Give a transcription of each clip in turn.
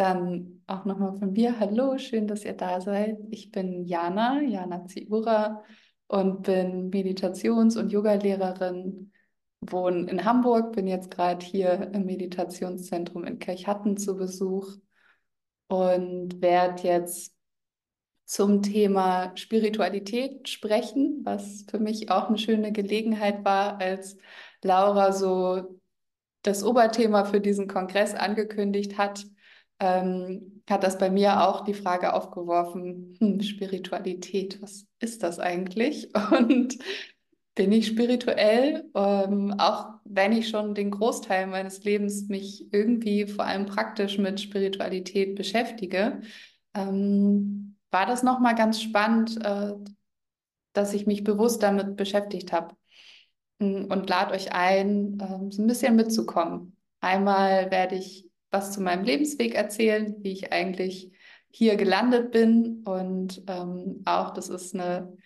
Dann auch nochmal von mir. Hallo, schön, dass ihr da seid. Ich bin Jana, Jana Ziura und bin Meditations- und Yogalehrerin, wohne in Hamburg, bin jetzt gerade hier im Meditationszentrum in Kirchhatten zu Besuch und werde jetzt zum Thema Spiritualität sprechen, was für mich auch eine schöne Gelegenheit war, als Laura so das Oberthema für diesen Kongress angekündigt hat, ähm, hat das bei mir auch die Frage aufgeworfen, hm, Spiritualität, was ist das eigentlich? Und bin ich spirituell, ähm, auch wenn ich schon den Großteil meines Lebens mich irgendwie vor allem praktisch mit Spiritualität beschäftige, ähm, war das nochmal ganz spannend, äh, dass ich mich bewusst damit beschäftigt habe hm, und lade euch ein, ähm, so ein bisschen mitzukommen. Einmal werde ich was zu meinem Lebensweg erzählen, wie ich eigentlich hier gelandet bin und ähm, auch das ist eine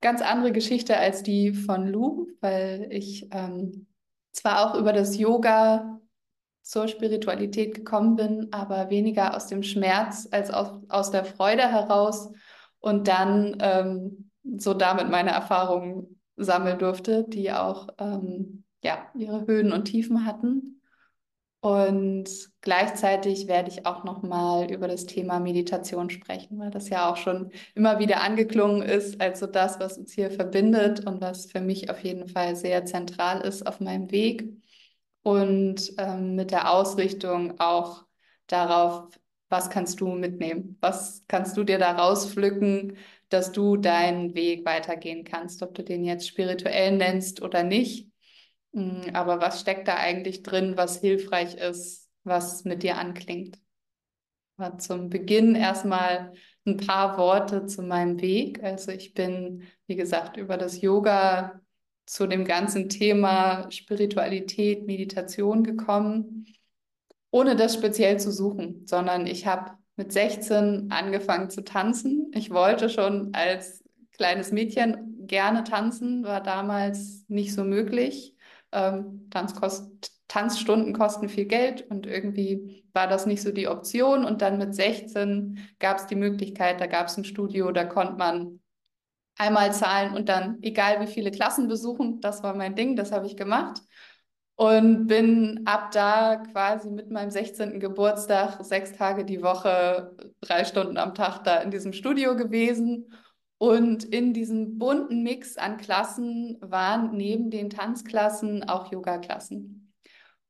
ganz andere Geschichte als die von Lou, weil ich ähm, zwar auch über das Yoga zur Spiritualität gekommen bin, aber weniger aus dem Schmerz als aus, aus der Freude heraus und dann ähm, so damit meine Erfahrungen sammeln durfte, die auch ähm, ja, ihre Höhen und Tiefen hatten. Und gleichzeitig werde ich auch noch mal über das Thema Meditation sprechen, weil das ja auch schon immer wieder angeklungen ist als so das, was uns hier verbindet und was für mich auf jeden Fall sehr zentral ist auf meinem Weg. Und ähm, mit der Ausrichtung auch darauf, was kannst du mitnehmen? Was kannst du dir da rauspflücken, dass du deinen Weg weitergehen kannst, ob du den jetzt spirituell nennst oder nicht? Mm, aber was steckt da eigentlich drin, was hilfreich ist, was mit dir anklingt? Aber zum Beginn erstmal ein paar Worte zu meinem Weg. Also ich bin, wie gesagt, über das Yoga zu dem ganzen Thema Spiritualität, Meditation gekommen, ohne das speziell zu suchen, sondern ich habe mit 16 angefangen zu tanzen. Ich wollte schon als kleines Mädchen gerne tanzen, war damals nicht so möglich. Ähm, Tanzkost Tanzstunden kosten viel Geld und irgendwie war das nicht so die Option. Und dann mit 16 gab es die Möglichkeit, da gab es ein Studio, da konnte man einmal zahlen und dann egal wie viele Klassen besuchen. Das war mein Ding, das habe ich gemacht. Und bin ab da quasi mit meinem 16. Geburtstag sechs Tage die Woche, drei Stunden am Tag da in diesem Studio gewesen und in diesem bunten Mix an Klassen waren neben den Tanzklassen auch Yoga-Klassen.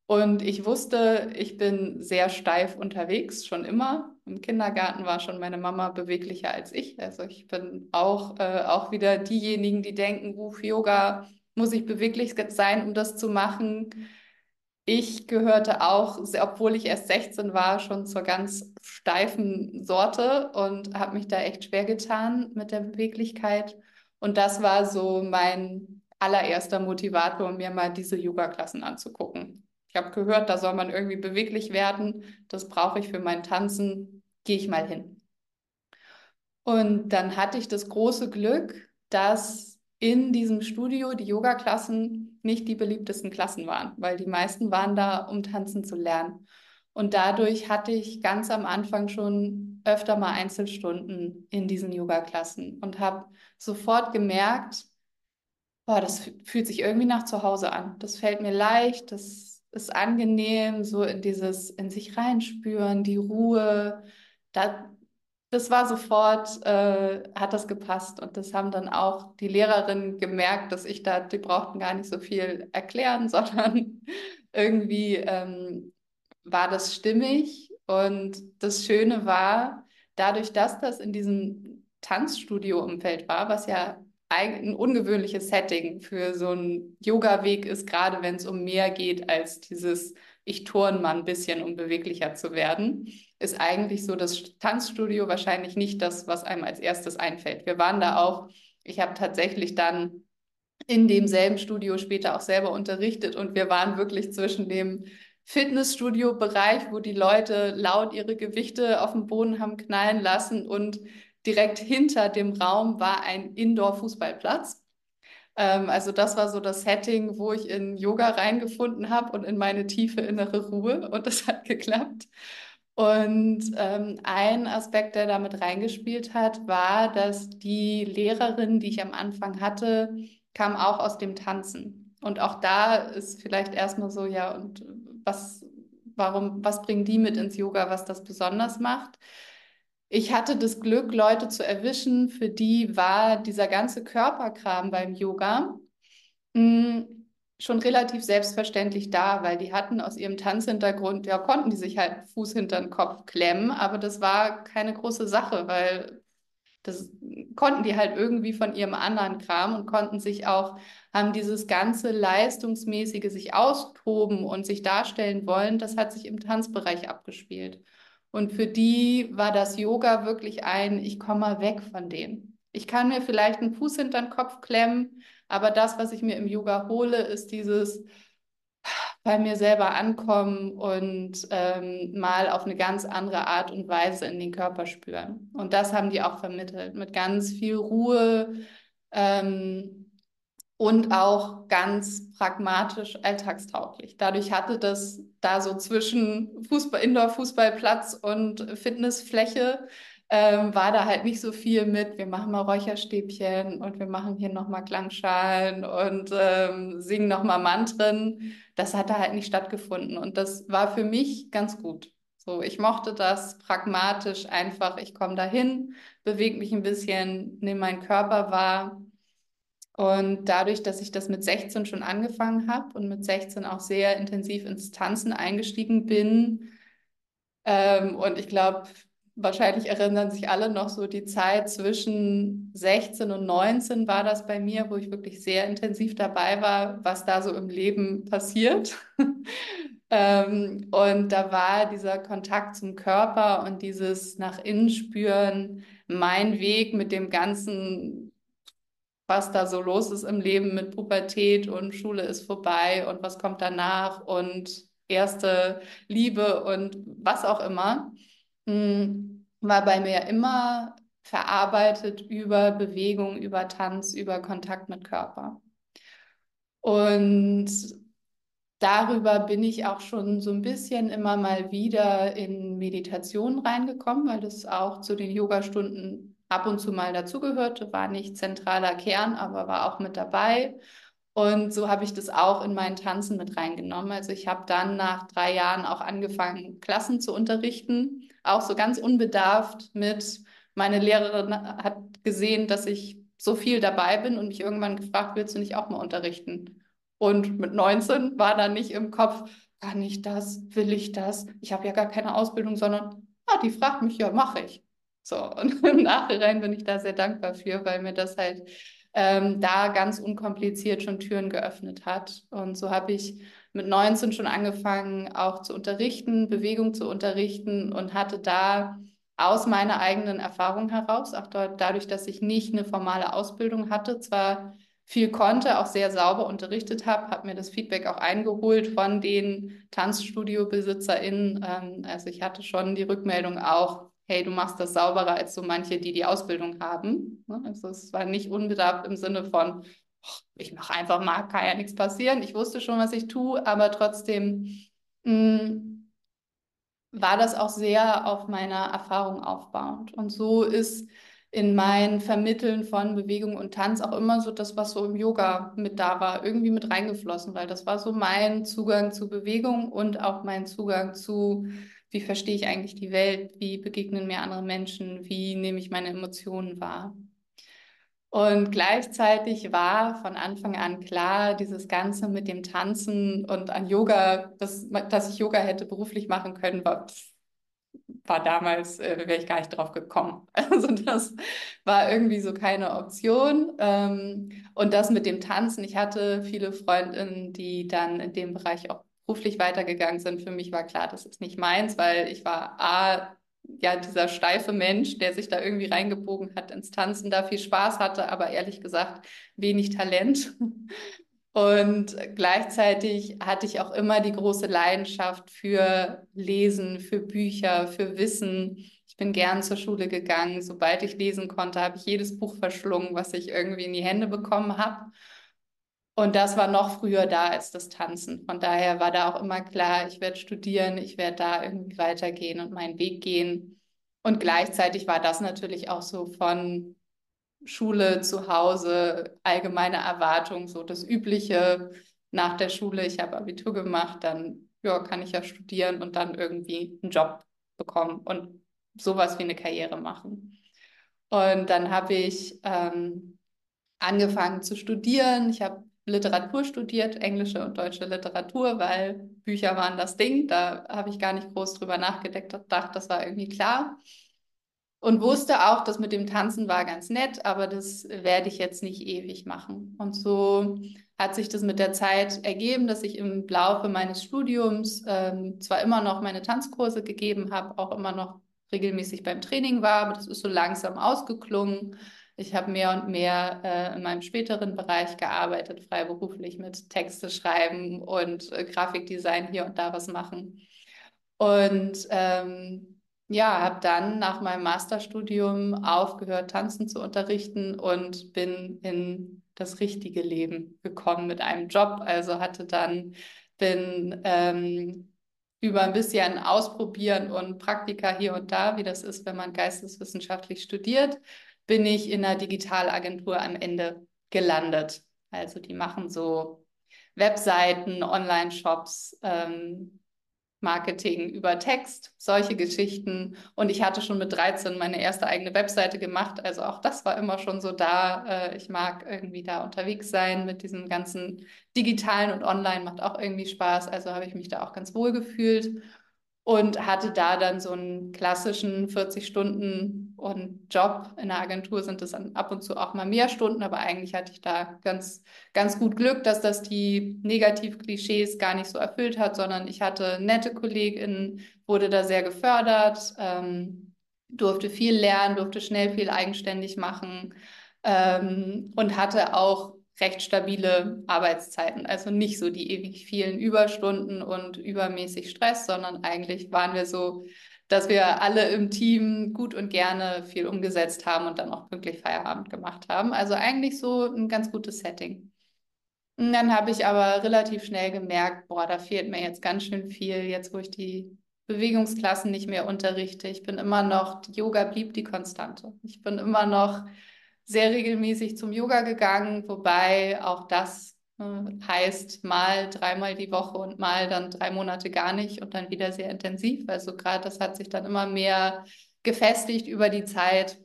Und ich wusste, ich bin sehr steif unterwegs, schon immer. Im Kindergarten war schon meine Mama beweglicher als ich. Also ich bin auch, äh, auch wieder diejenigen, die denken, Ruf Yoga, muss ich beweglich sein, um das zu machen. Ich gehörte auch, obwohl ich erst 16 war, schon zur ganz steifen Sorte und habe mich da echt schwer getan mit der Beweglichkeit. Und das war so mein allererster Motivator, mir mal diese Yoga-Klassen anzugucken. Ich habe gehört, da soll man irgendwie beweglich werden. Das brauche ich für mein Tanzen. Gehe ich mal hin. Und dann hatte ich das große Glück, dass in diesem Studio die Yoga-Klassen nicht die beliebtesten Klassen waren, weil die meisten waren da, um tanzen zu lernen. Und dadurch hatte ich ganz am Anfang schon öfter mal Einzelstunden in diesen Yoga-Klassen und habe sofort gemerkt, boah, das fühlt sich irgendwie nach zu Hause an. Das fällt mir leicht, das ist angenehm, so in dieses in sich reinspüren, die Ruhe. Da, das war sofort, äh, hat das gepasst. Und das haben dann auch die Lehrerinnen gemerkt, dass ich da, die brauchten gar nicht so viel erklären, sondern irgendwie ähm, war das stimmig. Und das Schöne war, dadurch, dass das in diesem Tanzstudio-Umfeld war, was ja ein ungewöhnliches Setting für so einen Yoga-Weg ist, gerade wenn es um mehr geht als dieses ich turn mal ein bisschen, um beweglicher zu werden, ist eigentlich so das Tanzstudio wahrscheinlich nicht das, was einem als erstes einfällt. Wir waren da auch, ich habe tatsächlich dann in demselben Studio später auch selber unterrichtet und wir waren wirklich zwischen dem Fitnessstudio-Bereich, wo die Leute laut ihre Gewichte auf dem Boden haben knallen lassen und direkt hinter dem Raum war ein Indoor-Fußballplatz. Ähm, also das war so das Setting, wo ich in Yoga reingefunden habe und in meine tiefe innere Ruhe und das hat geklappt. Und ähm, ein Aspekt, der damit reingespielt hat, war, dass die Lehrerin, die ich am Anfang hatte, kam auch aus dem Tanzen. Und auch da ist vielleicht erstmal so, ja, und was, warum, was bringen die mit ins Yoga, was das besonders macht? Ich hatte das Glück, Leute zu erwischen, für die war dieser ganze Körperkram beim Yoga mh, mm, schon relativ selbstverständlich da, weil die hatten aus ihrem Tanzhintergrund, ja, konnten die sich halt Fuß hinter den Kopf klemmen, aber das war keine große Sache, weil das konnten die halt irgendwie von ihrem anderen Kram und konnten sich auch, haben dieses ganze leistungsmäßige sich austoben und sich darstellen wollen, das hat sich im Tanzbereich abgespielt. Und für die war das Yoga wirklich ein, ich komme mal weg von dem. Ich kann mir vielleicht einen Fuß hinter den Kopf klemmen, aber das, was ich mir im Yoga hole, ist dieses bei mir selber ankommen und ähm, mal auf eine ganz andere Art und Weise in den Körper spüren. Und das haben die auch vermittelt mit ganz viel Ruhe ähm, und auch ganz pragmatisch alltagstauglich. Dadurch hatte das da so zwischen Fußball, Indoor-Fußballplatz und Fitnessfläche ähm, war da halt nicht so viel mit, wir machen mal Räucherstäbchen und wir machen hier nochmal Klangschalen und ähm, singen nochmal Mantren. Das hat da halt nicht stattgefunden und das war für mich ganz gut. So, ich mochte das pragmatisch einfach. Ich komme dahin, bewege mich ein bisschen, nehme meinen Körper wahr. Und dadurch, dass ich das mit 16 schon angefangen habe und mit 16 auch sehr intensiv ins Tanzen eingestiegen bin, ähm, und ich glaube, wahrscheinlich erinnern sich alle noch so die Zeit zwischen 16 und 19 war das bei mir, wo ich wirklich sehr intensiv dabei war, was da so im Leben passiert. ähm, und da war dieser Kontakt zum Körper und dieses nach innen spüren, mein Weg mit dem ganzen was da so los ist im Leben mit Pubertät und Schule ist vorbei und was kommt danach und erste Liebe und was auch immer. Hm, war bei mir immer verarbeitet über Bewegung, über Tanz, über Kontakt mit Körper. Und darüber bin ich auch schon so ein bisschen immer mal wieder in Meditation reingekommen, weil das auch zu den Yogastunden ab und zu mal dazugehörte, war nicht zentraler Kern, aber war auch mit dabei. Und so habe ich das auch in meinen Tanzen mit reingenommen. Also ich habe dann nach drei Jahren auch angefangen, Klassen zu unterrichten, auch so ganz unbedarft mit, meine Lehrerin hat gesehen, dass ich so viel dabei bin und mich irgendwann gefragt, willst du nicht auch mal unterrichten? Und mit 19 war dann nicht im Kopf, kann ich das, will ich das? Ich habe ja gar keine Ausbildung, sondern, ah, die fragt mich, ja, mache ich. So, und im Nachhinein bin ich da sehr dankbar für, weil mir das halt ähm, da ganz unkompliziert schon Türen geöffnet hat. Und so habe ich mit 19 schon angefangen, auch zu unterrichten, Bewegung zu unterrichten und hatte da aus meiner eigenen Erfahrung heraus, auch dort, dadurch, dass ich nicht eine formale Ausbildung hatte, zwar viel konnte, auch sehr sauber unterrichtet habe, habe mir das Feedback auch eingeholt von den Tanzstudio-BesitzerInnen. Ähm, also ich hatte schon die Rückmeldung auch, hey, du machst das sauberer als so manche, die die Ausbildung haben. Ne? Also es war nicht unbedarft im Sinne von, ich mache einfach mal, kann ja nichts passieren. Ich wusste schon, was ich tue, aber trotzdem mh, mm, war das auch sehr auf meiner Erfahrung aufbauend. Und so ist in mein Vermitteln von Bewegung und Tanz auch immer so das, was so im Yoga mit da war, irgendwie mit reingeflossen, weil das war so mein Zugang zu Bewegung und auch mein Zugang zu wie verstehe ich eigentlich die Welt, wie begegnen mir andere Menschen, wie nehme ich meine Emotionen wahr. Und gleichzeitig war von Anfang an klar, dieses Ganze mit dem Tanzen und an Yoga, dass, dass ich Yoga hätte beruflich machen können, war, war damals, äh, wäre ich gar nicht drauf gekommen. Also das war irgendwie so keine Option. Ähm, und das mit dem Tanzen, ich hatte viele Freundinnen, die dann in dem Bereich auch beruflich weitergegangen sind, für mich war klar, das ist nicht meins, weil ich war A, ja, dieser steife Mensch, der sich da irgendwie reingebogen hat ins Tanzen, da viel Spaß hatte, aber ehrlich gesagt wenig Talent. Und gleichzeitig hatte ich auch immer die große Leidenschaft für Lesen, für Bücher, für Wissen. Ich bin gern zur Schule gegangen. Sobald ich lesen konnte, habe ich jedes Buch verschlungen, was ich irgendwie in die Hände bekommen habe. Und das war noch früher da als das Tanzen. Von daher war da auch immer klar, ich werde studieren, ich werde da irgendwie weitergehen und meinen Weg gehen. Und gleichzeitig war das natürlich auch so von Schule zu Hause, allgemeine Erwartung, so das Übliche nach der Schule. Ich habe Abitur gemacht, dann ja, kann ich ja studieren und dann irgendwie einen Job bekommen und sowas wie eine Karriere machen. Und dann habe ich ähm, angefangen zu studieren. Ich habe Literatur studiert, englische und deutsche Literatur, weil Bücher waren das Ding. Da habe ich gar nicht groß drüber nachgedacht, das war irgendwie klar. Und wusste auch, dass mit dem Tanzen war ganz nett, aber das werde ich jetzt nicht ewig machen. Und so hat sich das mit der Zeit ergeben, dass ich im Laufe meines Studiums ähm, zwar immer noch meine Tanzkurse gegeben habe, auch immer noch regelmäßig beim Training war, aber das ist so langsam ausgeklungen. Ich habe mehr und mehr äh, in meinem späteren Bereich gearbeitet, freiberuflich mit Texte schreiben und äh, Grafikdesign hier und da was machen. Und ähm, ja, habe dann nach meinem Masterstudium aufgehört, tanzen zu unterrichten und bin in das richtige Leben gekommen mit einem Job. Also hatte dann, bin ähm, über ein bisschen Ausprobieren und Praktika hier und da, wie das ist, wenn man geisteswissenschaftlich studiert, bin ich in einer Digitalagentur am Ende gelandet. Also die machen so Webseiten, Online-Shops, ähm, Marketing über Text, solche Geschichten. Und ich hatte schon mit 13 meine erste eigene Webseite gemacht. Also auch das war immer schon so da. Äh, ich mag irgendwie da unterwegs sein mit diesem ganzen Digitalen und Online macht auch irgendwie Spaß. Also habe ich mich da auch ganz wohl gefühlt und hatte da dann so einen klassischen 40 Stunden und Job. In der Agentur sind es dann ab und zu auch mal mehr Stunden, aber eigentlich hatte ich da ganz, ganz gut Glück, dass das die Negativ-Klischees gar nicht so erfüllt hat, sondern ich hatte nette KollegInnen, wurde da sehr gefördert, ähm, durfte viel lernen, durfte schnell viel eigenständig machen ähm, und hatte auch recht stabile Arbeitszeiten. Also nicht so die ewig vielen Überstunden und übermäßig Stress, sondern eigentlich waren wir so, dass wir alle im Team gut und gerne viel umgesetzt haben und dann auch pünktlich Feierabend gemacht haben. Also eigentlich so ein ganz gutes Setting. Und dann habe ich aber relativ schnell gemerkt, boah, da fehlt mir jetzt ganz schön viel, jetzt wo ich die Bewegungsklassen nicht mehr unterrichte. Ich bin immer noch, Yoga blieb die Konstante. Ich bin immer noch sehr regelmäßig zum Yoga gegangen, wobei auch das äh, heißt mal dreimal die Woche und mal dann drei Monate gar nicht und dann wieder sehr intensiv. Also gerade das hat sich dann immer mehr gefestigt über die Zeit.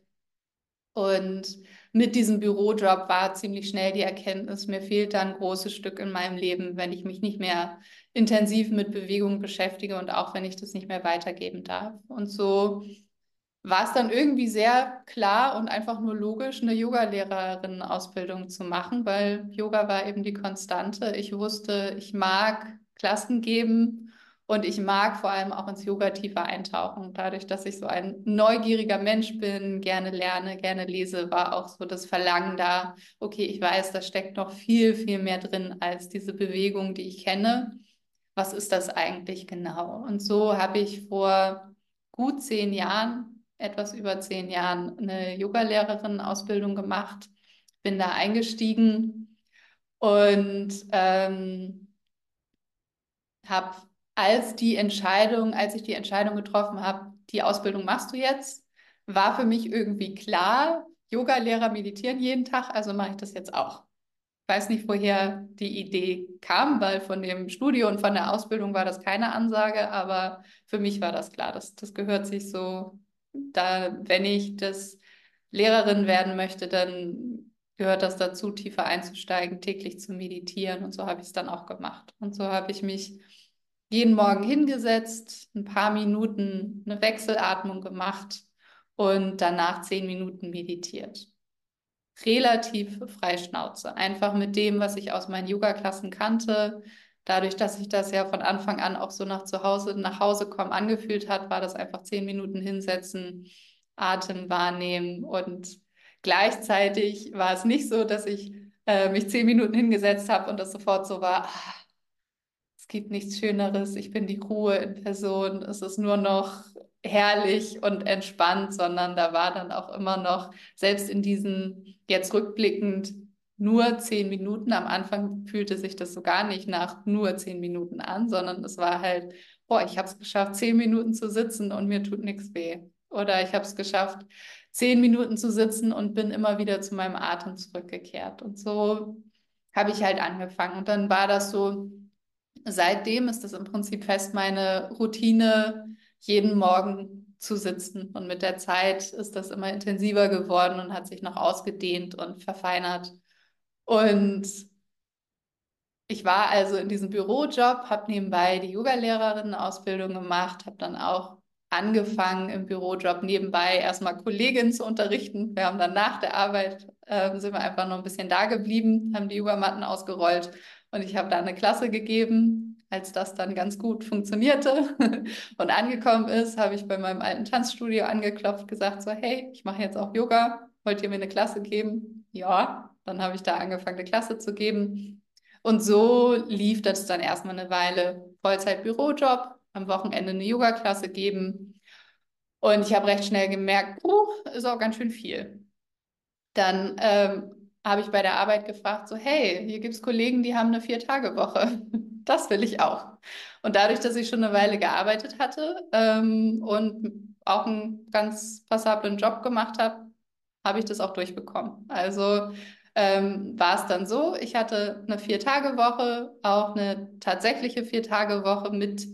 Und mit diesem Bürojob war ziemlich schnell die Erkenntnis, mir fehlt da ein großes Stück in meinem Leben, wenn ich mich nicht mehr intensiv mit Bewegung beschäftige und auch wenn ich das nicht mehr weitergeben darf. Und so war es dann irgendwie sehr klar und einfach nur logisch, eine Yogalehrerin-Ausbildung zu machen, weil Yoga war eben die Konstante. Ich wusste, ich mag Klassen geben und ich mag vor allem auch ins Yoga tiefer eintauchen. Dadurch, dass ich so ein neugieriger Mensch bin, gerne lerne, gerne lese, war auch so das Verlangen da, okay, ich weiß, da steckt noch viel, viel mehr drin als diese Bewegung, die ich kenne. Was ist das eigentlich genau? Und so habe ich vor gut zehn Jahren etwas über zehn Jahren eine Yogalehrerin-Ausbildung gemacht, bin da eingestiegen und ähm, habe als die Entscheidung, als ich die Entscheidung getroffen habe, die Ausbildung machst du jetzt, war für mich irgendwie klar, Yogalehrer meditieren jeden Tag, also mache ich das jetzt auch. Ich weiß nicht, woher die Idee kam, weil von dem Studio und von der Ausbildung war das keine Ansage, aber für mich war das klar, das, das gehört sich so da, wenn ich das Lehrerin werden möchte, dann gehört das dazu, tiefer einzusteigen, täglich zu meditieren. Und so habe ich es dann auch gemacht. Und so habe ich mich jeden Morgen hingesetzt, ein paar Minuten eine Wechselatmung gemacht und danach zehn Minuten meditiert. Relativ freischnauze, einfach mit dem, was ich aus meinen Yoga-Klassen kannte, dadurch, dass sich das ja von Anfang an auch so nach zu Hause, nach Hause kommen angefühlt hat, war das einfach zehn Minuten hinsetzen, Atem wahrnehmen und gleichzeitig war es nicht so, dass ich äh, mich zehn Minuten hingesetzt habe und das sofort so war, ah, es gibt nichts Schöneres, ich bin die Ruhe in Person, es ist nur noch herrlich und entspannt, sondern da war dann auch immer noch, selbst in diesen jetzt rückblickend nur zehn Minuten. Am Anfang fühlte sich das so gar nicht nach nur zehn Minuten an, sondern es war halt, boah, ich habe es geschafft, zehn Minuten zu sitzen und mir tut nichts weh. Oder ich habe es geschafft, zehn Minuten zu sitzen und bin immer wieder zu meinem Atem zurückgekehrt. Und so habe ich halt angefangen. Und dann war das so, seitdem ist das im Prinzip fest meine Routine, jeden Morgen zu sitzen. Und mit der Zeit ist das immer intensiver geworden und hat sich noch ausgedehnt und verfeinert. Und ich war also in diesem Bürojob, habe nebenbei die Yogalehrerin-Ausbildung gemacht, habe dann auch angefangen im Bürojob nebenbei erstmal Kolleginnen zu unterrichten. Wir haben dann nach der Arbeit, äh, sind wir einfach noch ein bisschen da geblieben, haben die Yogamatten ausgerollt und ich habe da eine Klasse gegeben. Als das dann ganz gut funktionierte und angekommen ist, habe ich bei meinem alten Tanzstudio angeklopft, gesagt so, hey, ich mache jetzt auch Yoga, wollt ihr mir eine Klasse geben? Ja, dann habe ich da angefangen, eine Klasse zu geben. Und so lief das dann erstmal eine Weile. Vollzeit-Bürojob, am Wochenende eine Yoga-Klasse geben. Und ich habe recht schnell gemerkt, oh, ist auch ganz schön viel. Dann ähm, habe ich bei der Arbeit gefragt, so, hey, hier gibt es Kollegen, die haben eine Vier-Tage-Woche. Das will ich auch. Und dadurch, dass ich schon eine Weile gearbeitet hatte ähm, und auch einen ganz passablen Job gemacht habe, habe ich das auch durchbekommen. Also ähm, war es dann so, ich hatte eine Vier-Tage-Woche, auch eine tatsächliche Vier-Tage-Woche mit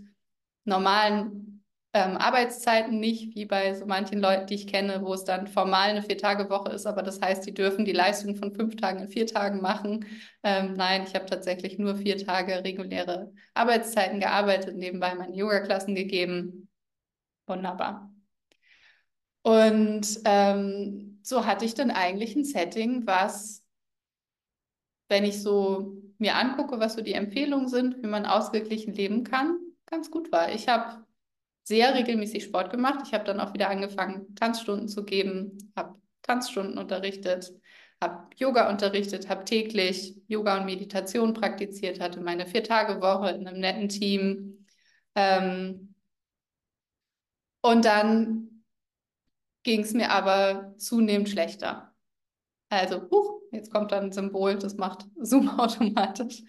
normalen ähm, Arbeitszeiten nicht, wie bei so manchen Leuten, die ich kenne, wo es dann formal eine Vier-Tage-Woche ist, aber das heißt, die dürfen die Leistung von fünf Tagen in vier Tagen machen. Ähm, nein, ich habe tatsächlich nur vier Tage reguläre Arbeitszeiten gearbeitet, nebenbei meine Yoga-Klassen gegeben. Wunderbar. Und ähm, so hatte ich dann eigentlich ein Setting, was, wenn ich so mir angucke, was so die Empfehlungen sind, wie man ausgeglichen leben kann, ganz gut war. Ich habe sehr regelmäßig Sport gemacht. Ich habe dann auch wieder angefangen, Tanzstunden zu geben, habe Tanzstunden unterrichtet, habe Yoga unterrichtet, habe täglich Yoga und Meditation praktiziert, hatte meine Vier-Tage-Woche in einem netten Team. Ähm, und dann ging es mir aber zunehmend schlechter. Also, huch, jetzt kommt dann ein Symbol, das macht Zoom automatisch.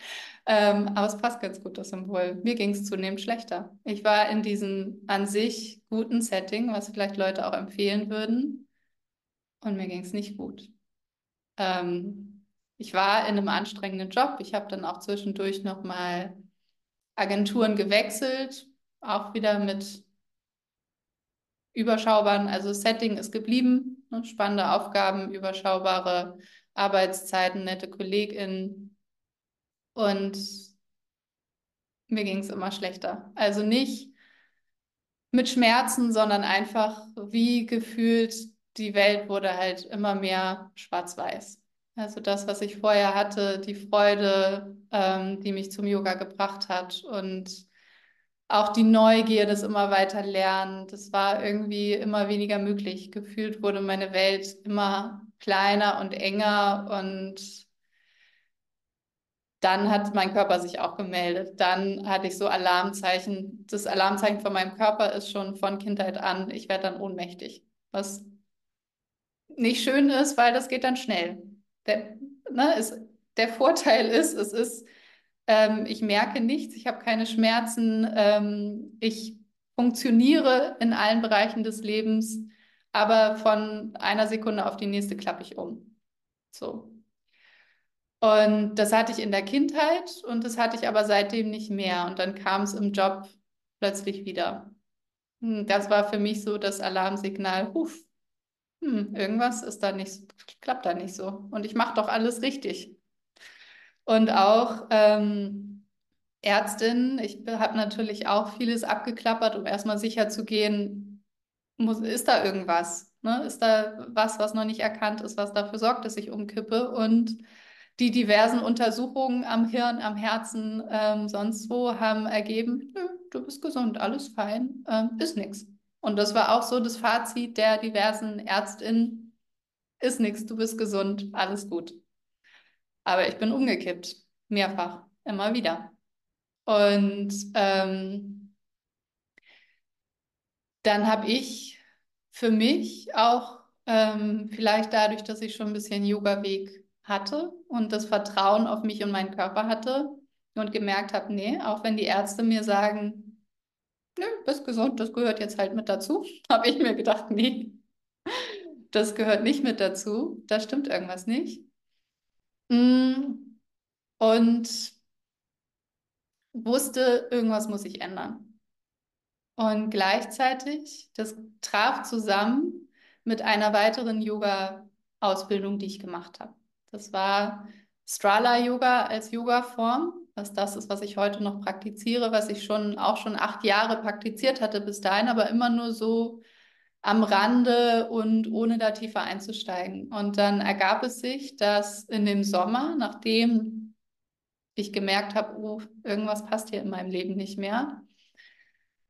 Ähm, aber es passt ganz gut, das Symbol. Mir ging es zunehmend schlechter. Ich war in diesem an sich guten Setting, was vielleicht Leute auch empfehlen würden. Und mir ging es nicht gut. Ähm, ich war in einem anstrengenden Job. Ich habe dann auch zwischendurch nochmal Agenturen gewechselt, auch wieder mit überschaubaren, also Setting ist geblieben, ne? spannende Aufgaben, überschaubare Arbeitszeiten, nette KollegInnen. Und mir ging es immer schlechter. Also nicht mit Schmerzen, sondern einfach wie gefühlt, die Welt wurde halt immer mehr schwarz-weiß. Also das, was ich vorher hatte, die Freude, ähm, die mich zum Yoga gebracht hat und auch die Neugier, das immer weiter lernen, das war irgendwie immer weniger möglich. Gefühlt wurde meine Welt immer kleiner und enger und dann hat mein Körper sich auch gemeldet. Dann hatte ich so Alarmzeichen. Das Alarmzeichen von meinem Körper ist schon von Kindheit an, ich werde dann ohnmächtig. Was nicht schön ist, weil das geht dann schnell. Der, ne, ist, der Vorteil ist, es ist, ähm, ich merke nichts, ich habe keine Schmerzen, ähm, ich funktioniere in allen Bereichen des Lebens, aber von einer Sekunde auf die nächste klappe ich um. So. Und das hatte ich in der Kindheit und das hatte ich aber seitdem nicht mehr. Und dann kam es im Job plötzlich wieder. Hm, das war für mich so das Alarmsignal, huf, hm, irgendwas ist da nicht, klappt da nicht so. Und ich mache doch alles richtig. Und auch ähm, Ärztin, ich habe natürlich auch vieles abgeklappert, um erstmal sicher zu gehen, muss, ist da irgendwas? Ne? Ist da was, was noch nicht erkannt ist, was dafür sorgt, dass ich umkippe? Und die diversen Untersuchungen am Hirn, am Herzen, ähm, sonst wo haben ergeben, nö, du bist gesund, alles fein, ähm, ist nichts. Und das war auch so das Fazit der diversen Ärztinnen, ist nichts, du bist gesund, alles gut. Aber ich bin umgekippt, mehrfach, immer wieder. Und ähm, dann habe ich für mich auch ähm, vielleicht dadurch, dass ich schon ein bisschen Yoga-Weg hatte und das Vertrauen auf mich und meinen Körper hatte und gemerkt habe, nee, auch wenn die Ärzte mir sagen, nö, bist gesund, das gehört jetzt halt mit dazu, habe ich mir gedacht, nee, das gehört nicht mit dazu, da stimmt irgendwas nicht. Mm, und wusste, irgendwas muss ich ändern. Und gleichzeitig, das traf zusammen mit einer weiteren Yoga-Ausbildung, die ich gemacht habe. Das war Strala Yoga als Yoga-Form, was das ist, was ich heute noch praktiziere, was ich schon auch schon acht Jahre praktiziert hatte bis dahin, aber immer nur so am Rande und ohne da tiefer einzusteigen. Und dann ergab es sich, dass in dem Sommer, nachdem ich gemerkt habe, oh, irgendwas passt hier in meinem Leben nicht mehr,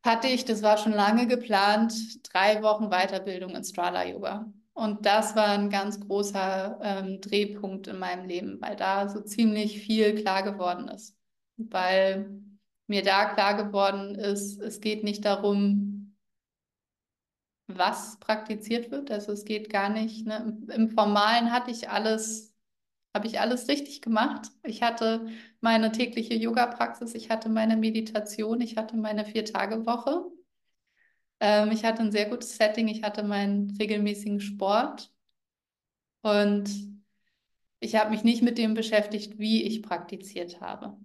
hatte ich, das war schon lange geplant, drei Wochen Weiterbildung in Strala Yoga. Und das war ein ganz großer ähm, Drehpunkt in meinem Leben, weil da so ziemlich viel klar geworden ist. Weil mir da klar geworden ist, es geht nicht darum, was praktiziert wird. Also es geht gar nicht. Ne? Im Formalen hatte ich alles, habe ich alles richtig gemacht. Ich hatte meine tägliche Yoga-Praxis, ich hatte meine Meditation, ich hatte meine Vier-Tage-Woche. Ähm, ich hatte ein sehr gutes Setting, ich hatte meinen regelmäßigen Sport und ich habe mich nicht mit dem beschäftigt, wie ich praktiziert habe.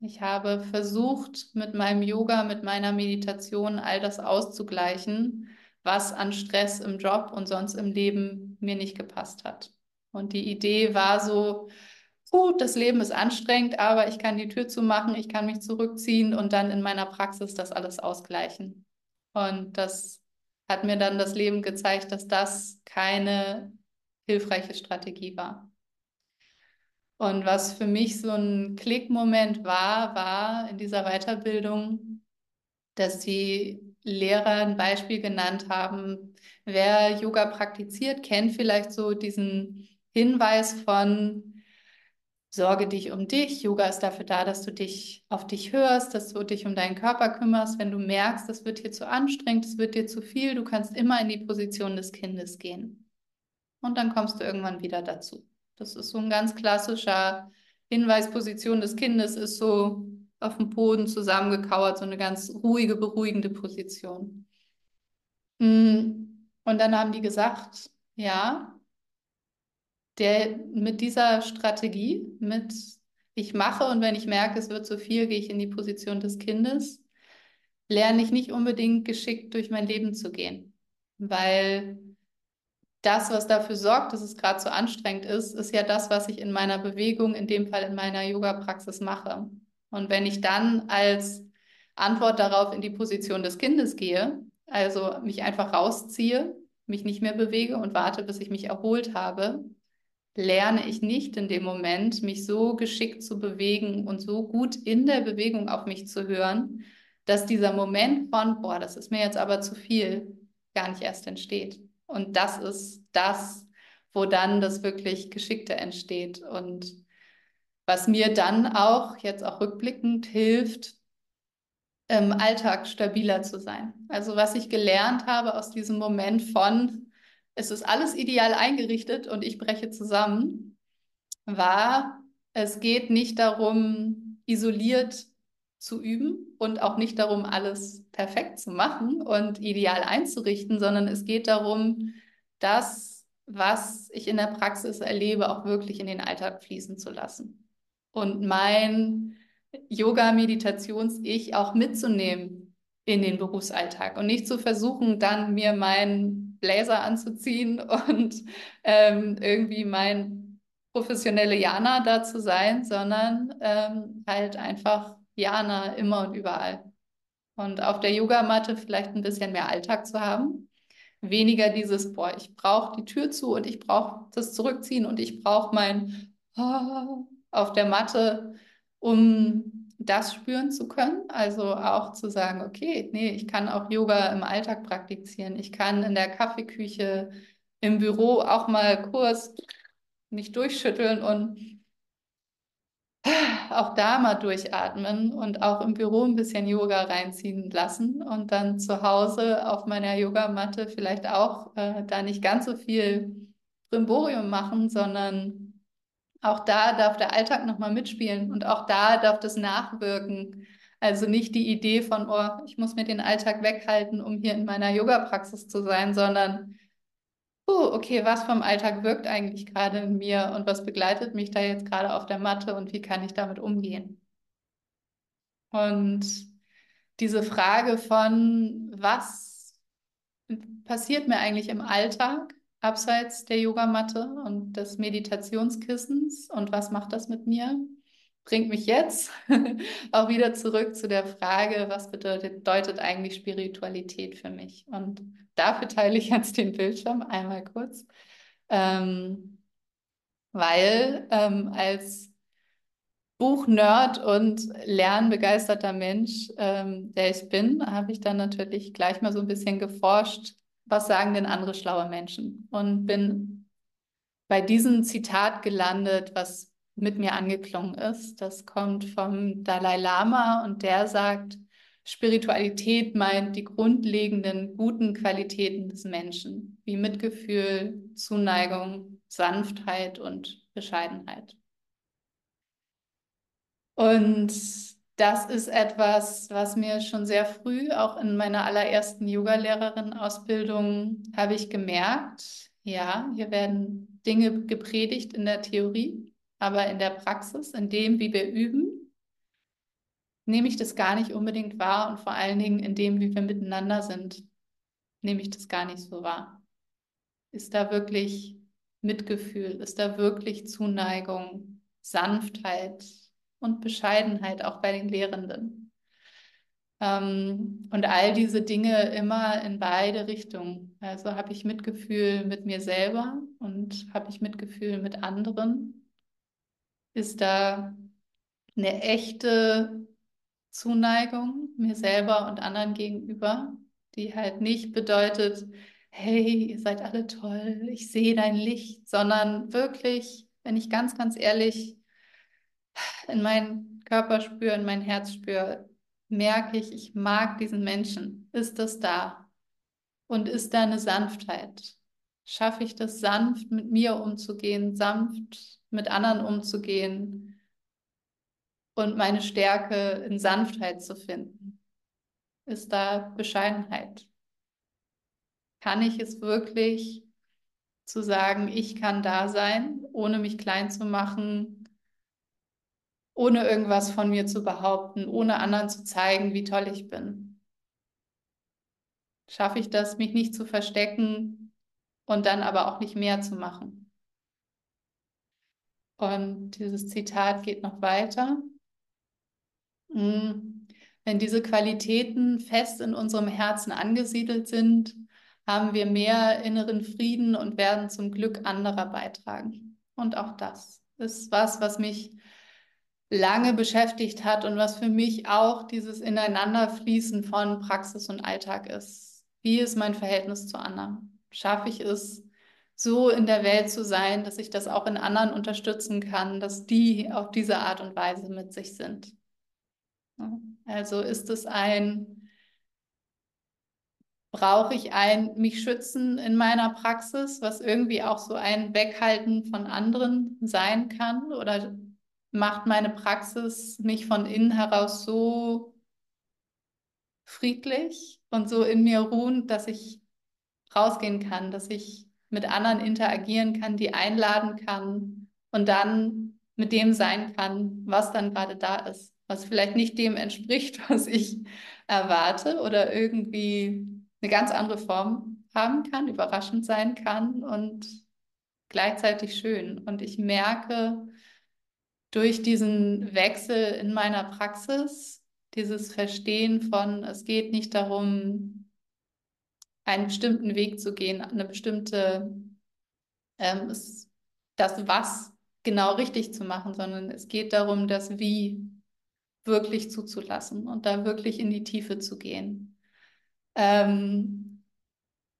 Ich habe versucht, mit meinem Yoga, mit meiner Meditation all das auszugleichen, was an Stress im Job und sonst im Leben mir nicht gepasst hat. Und die Idee war so, gut, das Leben ist anstrengend, aber ich kann die Tür zumachen, ich kann mich zurückziehen und dann in meiner Praxis das alles ausgleichen. Und das hat mir dann das Leben gezeigt, dass das keine hilfreiche Strategie war. Und was für mich so ein Klickmoment war, war in dieser Weiterbildung, dass die Lehrer ein Beispiel genannt haben. Wer Yoga praktiziert, kennt vielleicht so diesen Hinweis von, Sorge dich um dich. Yoga ist dafür da, dass du dich auf dich hörst, dass du dich um deinen Körper kümmerst. Wenn du merkst, es wird dir zu anstrengend, es wird dir zu viel, du kannst immer in die Position des Kindes gehen. Und dann kommst du irgendwann wieder dazu. Das ist so ein ganz klassischer Hinweis. Position des Kindes ist so auf dem Boden zusammengekauert, so eine ganz ruhige, beruhigende Position. Mm. Und dann haben die gesagt, ja, der mit dieser Strategie, mit ich mache und wenn ich merke, es wird zu viel, gehe ich in die Position des Kindes, lerne ich nicht unbedingt geschickt durch mein Leben zu gehen. Weil das, was dafür sorgt, dass es gerade so anstrengend ist, ist ja das, was ich in meiner Bewegung, in dem Fall in meiner Yoga-Praxis mache. Und wenn ich dann als Antwort darauf in die Position des Kindes gehe, also mich einfach rausziehe, mich nicht mehr bewege und warte, bis ich mich erholt habe, lerne ich nicht in dem Moment, mich so geschickt zu bewegen und so gut in der Bewegung auf mich zu hören, dass dieser Moment von, boah, das ist mir jetzt aber zu viel, gar nicht erst entsteht. Und das ist das, wo dann das wirklich Geschickte entsteht. Und was mir dann auch, jetzt auch rückblickend, hilft, im Alltag stabiler zu sein. Also was ich gelernt habe aus diesem Moment von, es ist alles ideal eingerichtet und ich breche zusammen, war, es geht nicht darum, isoliert zu üben und auch nicht darum, alles perfekt zu machen und ideal einzurichten, sondern es geht darum, das, was ich in der Praxis erlebe, auch wirklich in den Alltag fließen zu lassen. Und mein Yoga-Meditations-Ich auch mitzunehmen in den Berufsalltag und nicht zu versuchen, dann mir mein Blazer anzuziehen und ähm, irgendwie mein professionelle Jana da zu sein, sondern ähm, halt einfach Jana immer und überall. Und auf der Yogamatte vielleicht ein bisschen mehr Alltag zu haben. Weniger dieses, boah, ich brauche die Tür zu und ich brauche das Zurückziehen und ich brauche mein auf der Matte, um das spüren zu können. Also auch zu sagen, okay, nee, ich kann auch Yoga im Alltag praktizieren. Ich kann in der Kaffeeküche, im Büro auch mal kurz nicht durchschütteln und auch da mal durchatmen und auch im Büro ein bisschen Yoga reinziehen lassen und dann zu Hause auf meiner Yogamatte vielleicht auch äh, da nicht ganz so viel Brimborium machen, sondern auch da darf der Alltag nochmal mitspielen und auch da darf das nachwirken. Also nicht die Idee von, oh, ich muss mir den Alltag weghalten, um hier in meiner Yoga-Praxis zu sein, sondern, oh, okay, was vom Alltag wirkt eigentlich gerade in mir und was begleitet mich da jetzt gerade auf der Matte und wie kann ich damit umgehen? Und diese Frage von, was passiert mir eigentlich im Alltag? Abseits der Yogamatte und des Meditationskissens und was macht das mit mir? Bringt mich jetzt auch wieder zurück zu der Frage, was bedeutet, bedeutet eigentlich Spiritualität für mich? Und dafür teile ich jetzt den Bildschirm einmal kurz, ähm, weil ähm, als Buchnerd und lernbegeisterter Mensch, ähm, der ich bin, habe ich dann natürlich gleich mal so ein bisschen geforscht, was sagen denn andere schlaue Menschen? Und bin bei diesem Zitat gelandet, was mit mir angeklungen ist. Das kommt vom Dalai Lama und der sagt, Spiritualität meint die grundlegenden guten Qualitäten des Menschen, wie Mitgefühl, Zuneigung, Sanftheit und Bescheidenheit. Und das ist etwas, was mir schon sehr früh, auch in meiner allerersten Yogalehrerin-Ausbildung, habe ich gemerkt, ja, hier werden Dinge gepredigt in der Theorie, aber in der Praxis, in dem, wie wir üben, nehme ich das gar nicht unbedingt wahr und vor allen Dingen in dem, wie wir miteinander sind, nehme ich das gar nicht so wahr. Ist da wirklich Mitgefühl? Ist da wirklich Zuneigung, Sanftheit, und Bescheidenheit auch bei den Lehrenden. Ähm, und all diese Dinge immer in beide Richtungen. Also habe ich Mitgefühl mit mir selber und habe ich Mitgefühl mit anderen. Ist da eine echte Zuneigung mir selber und anderen gegenüber, die halt nicht bedeutet, hey, ihr seid alle toll, ich sehe dein Licht, sondern wirklich, wenn ich ganz, ganz ehrlich in meinen Körper spüre, in mein Herz spüre, merke ich, ich mag diesen Menschen. Ist das da? Und ist da eine Sanftheit? Schaffe ich das sanft mit mir umzugehen, sanft mit anderen umzugehen und meine Stärke in Sanftheit zu finden? Ist da Bescheidenheit? Kann ich es wirklich zu sagen, ich kann da sein, ohne mich klein zu machen, ohne irgendwas von mir zu behaupten, ohne anderen zu zeigen, wie toll ich bin? Schaffe ich das, mich nicht zu verstecken und dann aber auch nicht mehr zu machen? Und dieses Zitat geht noch weiter. Hm. Wenn diese Qualitäten fest in unserem Herzen angesiedelt sind, haben wir mehr inneren Frieden und werden zum Glück anderer beitragen. Und auch das ist was, was mich lange beschäftigt hat und was für mich auch dieses Ineinanderfließen von Praxis und Alltag ist. Wie ist mein Verhältnis zu anderen? Schaffe ich es, so in der Welt zu sein, dass ich das auch in anderen unterstützen kann, dass die auf diese Art und Weise mit sich sind? Also ist es ein, brauche ich ein mich schützen in meiner Praxis, was irgendwie auch so ein Weghalten von anderen sein kann? Oder macht meine Praxis mich von innen heraus so friedlich und so in mir ruhend, dass ich rausgehen kann, dass ich mit anderen interagieren kann, die einladen kann und dann mit dem sein kann, was dann gerade da ist, was vielleicht nicht dem entspricht, was ich erwarte oder irgendwie eine ganz andere Form haben kann, überraschend sein kann und gleichzeitig schön. Und ich merke, durch diesen Wechsel in meiner Praxis, dieses Verstehen von, es geht nicht darum, einen bestimmten Weg zu gehen, eine bestimmte, ähm, das Was genau richtig zu machen, sondern es geht darum, das Wie wirklich zuzulassen und da wirklich in die Tiefe zu gehen. Ähm,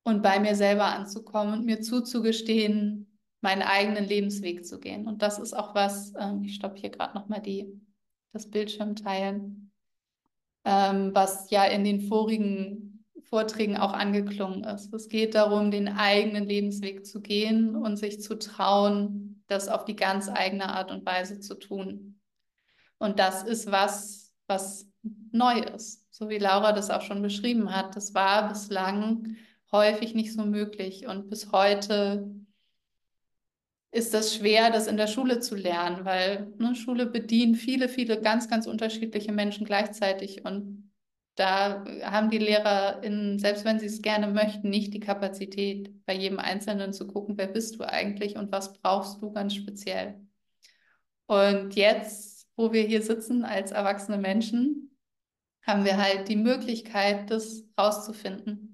und bei mir selber anzukommen und mir zuzugestehen, meinen eigenen Lebensweg zu gehen. Und das ist auch was, ähm, ich stoppe hier gerade nochmal die, das Bildschirm teilen, ähm, was ja in den vorigen Vorträgen auch angeklungen ist. Es geht darum, den eigenen Lebensweg zu gehen und sich zu trauen, das auf die ganz eigene Art und Weise zu tun. Und das ist was, was neu ist, so wie Laura das auch schon beschrieben hat. Das war bislang häufig nicht so möglich und bis heute ist das schwer, das in der Schule zu lernen, weil ne, Schule bedient viele, viele ganz, ganz unterschiedliche Menschen gleichzeitig und da haben die LehrerInnen, selbst wenn sie es gerne möchten, nicht die Kapazität, bei jedem Einzelnen zu gucken, wer bist du eigentlich und was brauchst du ganz speziell. Und jetzt, wo wir hier sitzen als erwachsene Menschen, haben wir halt die Möglichkeit, das rauszufinden.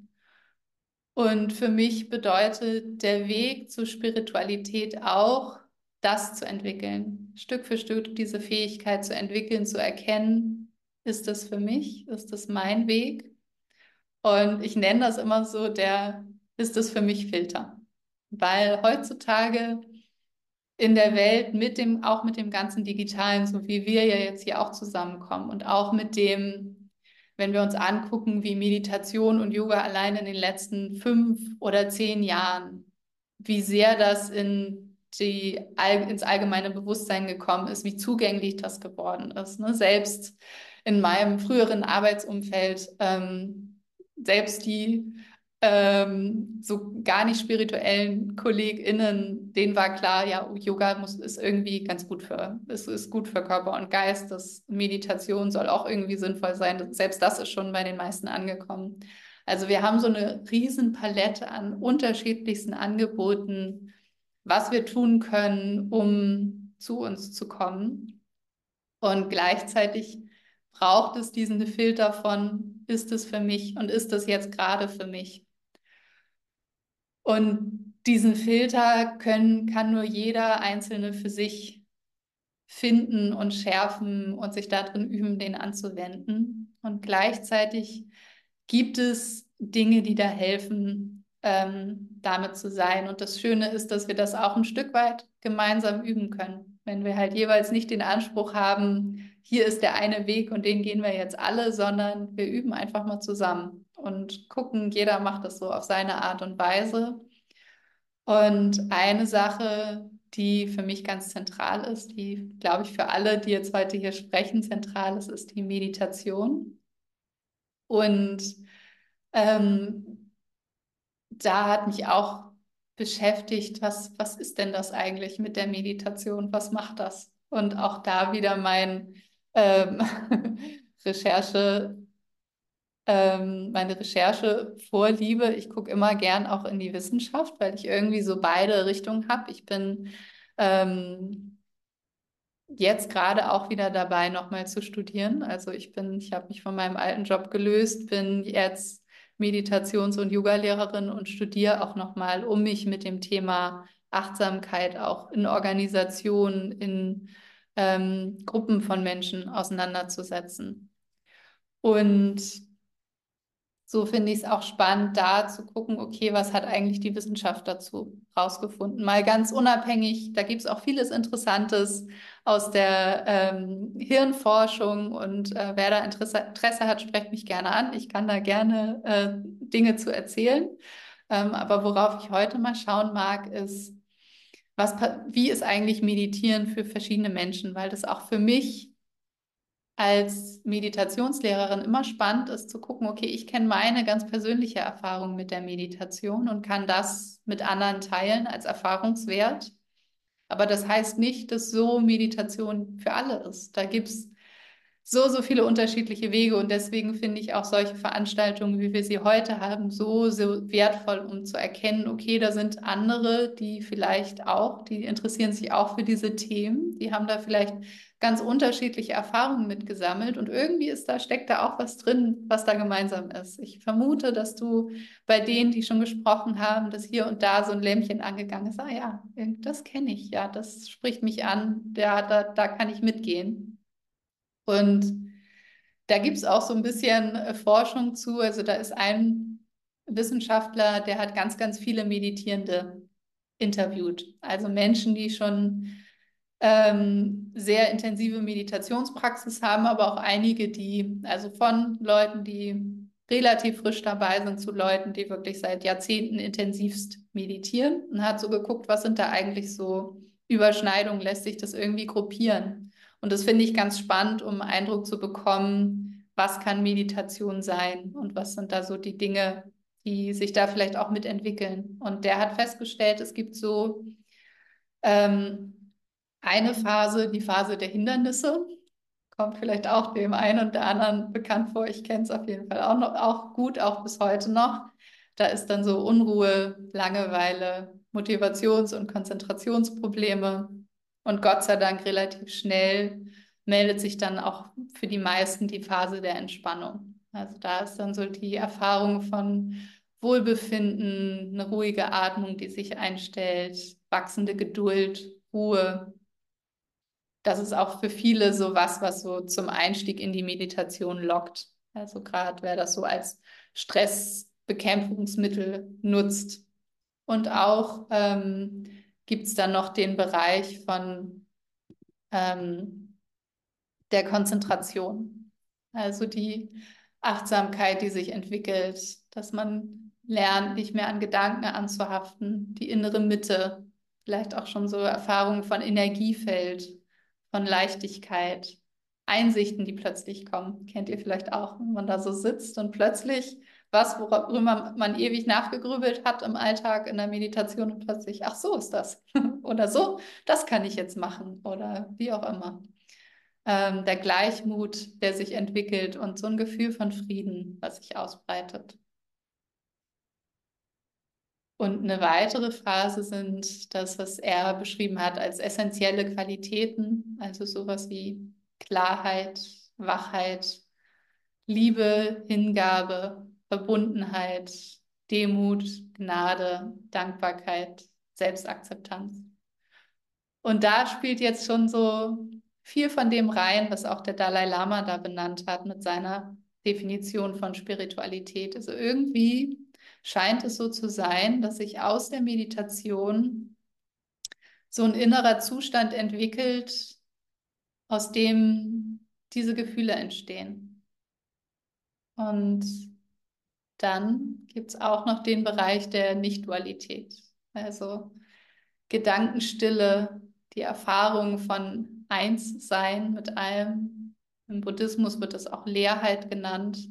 Und für mich bedeutet der Weg zur Spiritualität auch, das zu entwickeln, Stück für Stück diese Fähigkeit zu entwickeln, zu erkennen, ist das für mich? Ist das mein Weg? Und ich nenne das immer so, der ist das für mich Filter. Weil heutzutage in der Welt mit dem, auch mit dem ganzen Digitalen, so wie wir ja jetzt hier auch zusammenkommen und auch mit dem, wenn wir uns angucken, wie Meditation und Yoga allein in den letzten fünf oder zehn Jahren, wie sehr das in die, ins allgemeine Bewusstsein gekommen ist, wie zugänglich das geworden ist. Ne? Selbst in meinem früheren Arbeitsumfeld ähm, selbst die ähm, so gar nicht spirituellen KollegInnen, denen war klar, ja, Yoga muss, ist irgendwie ganz gut für, ist, ist gut für Körper und Geist. Das Meditation soll auch irgendwie sinnvoll sein. Selbst das ist schon bei den meisten angekommen. Also wir haben so eine riesen Palette an unterschiedlichsten Angeboten, was wir tun können, um zu uns zu kommen. Und gleichzeitig braucht es diesen Filter von, ist es für mich und ist es jetzt gerade für mich? Und diesen Filter können, kann nur jeder Einzelne für sich finden und schärfen und sich darin üben, den anzuwenden. Und gleichzeitig gibt es Dinge, die da helfen, ähm, damit zu sein. Und das Schöne ist, dass wir das auch ein Stück weit gemeinsam üben können. Wenn wir halt jeweils nicht den Anspruch haben, hier ist der eine Weg und den gehen wir jetzt alle, sondern wir üben einfach mal zusammen und gucken, jeder macht das so auf seine Art und Weise. Und eine Sache, die für mich ganz zentral ist, die, glaube ich, für alle, die jetzt heute hier sprechen, zentral ist, ist die Meditation. Und ähm, da hat mich auch beschäftigt, was, was ist denn das eigentlich mit der Meditation? Was macht das? Und auch da wieder mein ähm, Recherche, ähm, meine Recherche-Vorliebe. Ich gucke immer gern auch in die Wissenschaft, weil ich irgendwie so beide Richtungen habe. Ich bin ähm, jetzt gerade auch wieder dabei, nochmal zu studieren. Also ich bin, ich habe mich von meinem alten Job gelöst, bin jetzt Meditations- und Yoga-Lehrerin und studiere auch nochmal, um mich mit dem Thema Achtsamkeit auch in Organisationen, in ähm, Gruppen von Menschen auseinanderzusetzen. Und so finde ich es auch spannend, da zu gucken, okay, was hat eigentlich die Wissenschaft dazu rausgefunden? Mal ganz unabhängig, da gibt es auch vieles Interessantes aus der ähm, Hirnforschung und äh, wer da Interesse, Interesse, hat, sprecht mich gerne an. Ich kann da gerne äh, Dinge zu erzählen. Ähm, aber worauf ich heute mal schauen mag, ist, was, wie ist eigentlich Meditieren für verschiedene Menschen, weil das auch für mich als Meditationslehrerin immer spannend ist zu gucken, okay, ich kenne meine ganz persönliche Erfahrung mit der Meditation und kann das mit anderen teilen als Erfahrungswert. Aber das heißt nicht, dass so Meditation für alle ist. Da gibt es so, so viele unterschiedliche Wege und deswegen finde ich auch solche Veranstaltungen, wie wir sie heute haben, so, so wertvoll, um zu erkennen, okay, da sind andere, die vielleicht auch, die interessieren sich auch für diese Themen, die haben da vielleicht ganz unterschiedliche Erfahrungen mitgesammelt und irgendwie ist da, steckt da auch was drin, was da gemeinsam ist. Ich vermute, dass du bei denen, die schon gesprochen haben, dass hier und da so ein Lämpchen angegangen ist. Ah ja, das kenne ich, ja, das spricht mich an, ja, da, da kann ich mitgehen. Und da gibt es auch so ein bisschen äh, Forschung zu. Also da ist ein Wissenschaftler, der hat ganz, ganz viele Meditierende interviewt. Also Menschen, die schon ähm, sehr intensive Meditationspraxis haben, aber auch einige, die, also von Leuten, die relativ frisch dabei sind zu Leuten, die wirklich seit Jahrzehnten intensivst meditieren und hat so geguckt, was sind da eigentlich so Überschneidungen, lässt sich das irgendwie gruppieren. Und das finde ich ganz spannend, um Eindruck zu bekommen, was kann Meditation sein und was sind da so die Dinge, die sich da vielleicht auch mitentwickeln. Und der hat festgestellt, es gibt so ähm, eine Phase, die Phase der Hindernisse, kommt vielleicht auch dem einen und der anderen bekannt vor. Ich kenne es auf jeden Fall auch noch auch gut, auch bis heute noch. Da ist dann so Unruhe, Langeweile, Motivations- und Konzentrationsprobleme. Und Gott sei Dank relativ schnell meldet sich dann auch für die meisten die Phase der Entspannung. Also da ist dann so die Erfahrung von Wohlbefinden, eine ruhige Atmung, die sich einstellt, wachsende Geduld, Ruhe. Das ist auch für viele so was, was so zum Einstieg in die Meditation lockt. Also gerade wer das so als Stressbekämpfungsmittel nutzt. Und auch ähm, gibt es dann noch den Bereich von ähm, der Konzentration. Also die Achtsamkeit, die sich entwickelt, dass man lernt, nicht mehr an Gedanken anzuhaften, die innere Mitte, vielleicht auch schon so Erfahrungen von Energiefeld, von Leichtigkeit, Einsichten, die plötzlich kommen. Kennt ihr vielleicht auch, wenn man da so sitzt und plötzlich was, worüber man ewig nachgegrübelt hat im Alltag, in der Meditation und plötzlich, ach so ist das. oder so, das kann ich jetzt machen oder wie auch immer. Ähm, der Gleichmut, der sich entwickelt und so ein Gefühl von Frieden, was sich ausbreitet. Und eine weitere Phase sind das, was er beschrieben hat als essentielle Qualitäten, also sowas wie Klarheit, Wachheit, Liebe, Hingabe, Verbundenheit, Demut, Gnade, Dankbarkeit, Selbstakzeptanz. Und da spielt jetzt schon so viel von dem rein, was auch der Dalai Lama da benannt hat mit seiner Definition von Spiritualität. Also irgendwie scheint es so zu sein, dass sich aus der Meditation so ein innerer Zustand entwickelt, aus dem diese Gefühle entstehen. Und dann gibt es auch noch den Bereich der Nicht-Dualität, also Gedankenstille, die Erfahrung von Einssein mit allem. Im Buddhismus wird das auch Leerheit genannt,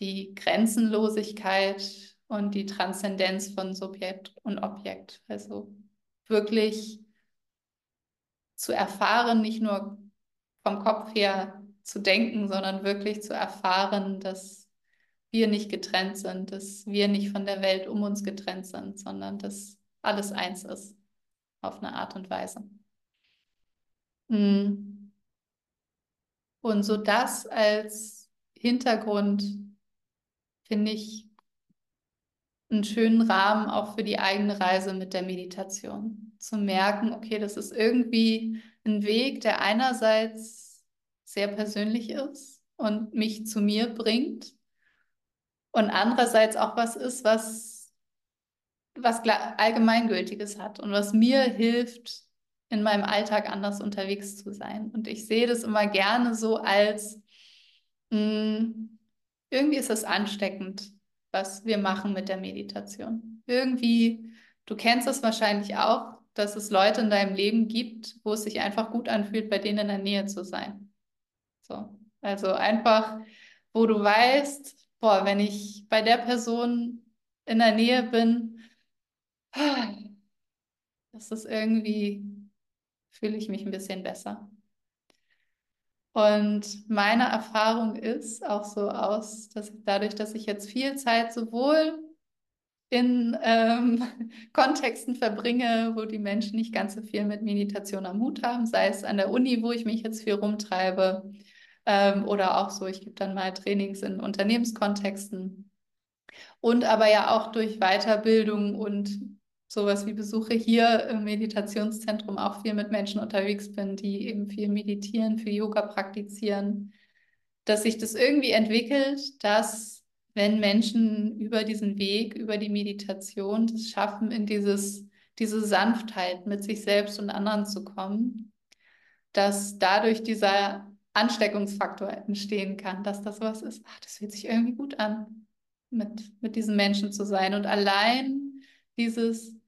die Grenzenlosigkeit und die Transzendenz von Subjekt und Objekt. Also wirklich zu erfahren, nicht nur vom Kopf her zu denken, sondern wirklich zu erfahren, dass wir nicht getrennt sind, dass wir nicht von der Welt um uns getrennt sind, sondern dass alles eins ist auf eine Art und Weise. Hm. Und so das als Hintergrund finde ich einen schönen Rahmen auch für die eigene Reise mit der Meditation. Zu merken, okay, das ist irgendwie ein Weg, der einerseits sehr persönlich ist und mich zu mir bringt und andererseits auch was ist, was, was allgemeingültiges hat und was mir hilft, in meinem Alltag anders unterwegs zu sein. Und ich sehe das immer gerne so als, mh, hm, irgendwie ist es ansteckend, was wir machen mit der Meditation. Irgendwie, du kennst es wahrscheinlich auch, dass es Leute in deinem Leben gibt, wo es sich einfach gut anfühlt, bei denen in der Nähe zu sein. So. Also einfach, wo du weißt, boah, wenn ich bei der Person in der Nähe bin, das ist irgendwie, fühle ich mich ein bisschen besser. Und meine Erfahrung ist auch so aus, dass dadurch, dass ich jetzt viel Zeit sowohl in ähm, Kontexten verbringe, wo die Menschen nicht ganz so viel mit Meditation am Hut haben, sei es an der Uni, wo ich mich jetzt viel rumtreibe, ähm, oder auch so, ich gebe dann mal Trainings in Unternehmenskontexten. Und aber ja auch durch Weiterbildung und sowas wie Besuche hier im Meditationszentrum auch viel mit Menschen unterwegs bin, die eben viel meditieren, viel Yoga praktizieren, dass sich das irgendwie entwickelt, dass wenn Menschen über diesen Weg, über die Meditation das schaffen, in dieses, diese Sanftheit mit sich selbst und anderen zu kommen, dass dadurch dieser Ansteckungsfaktor entstehen kann, dass das was ist, ach, das fühlt sich irgendwie gut an, mit, mit diesen Menschen zu sein. Und allein dieses,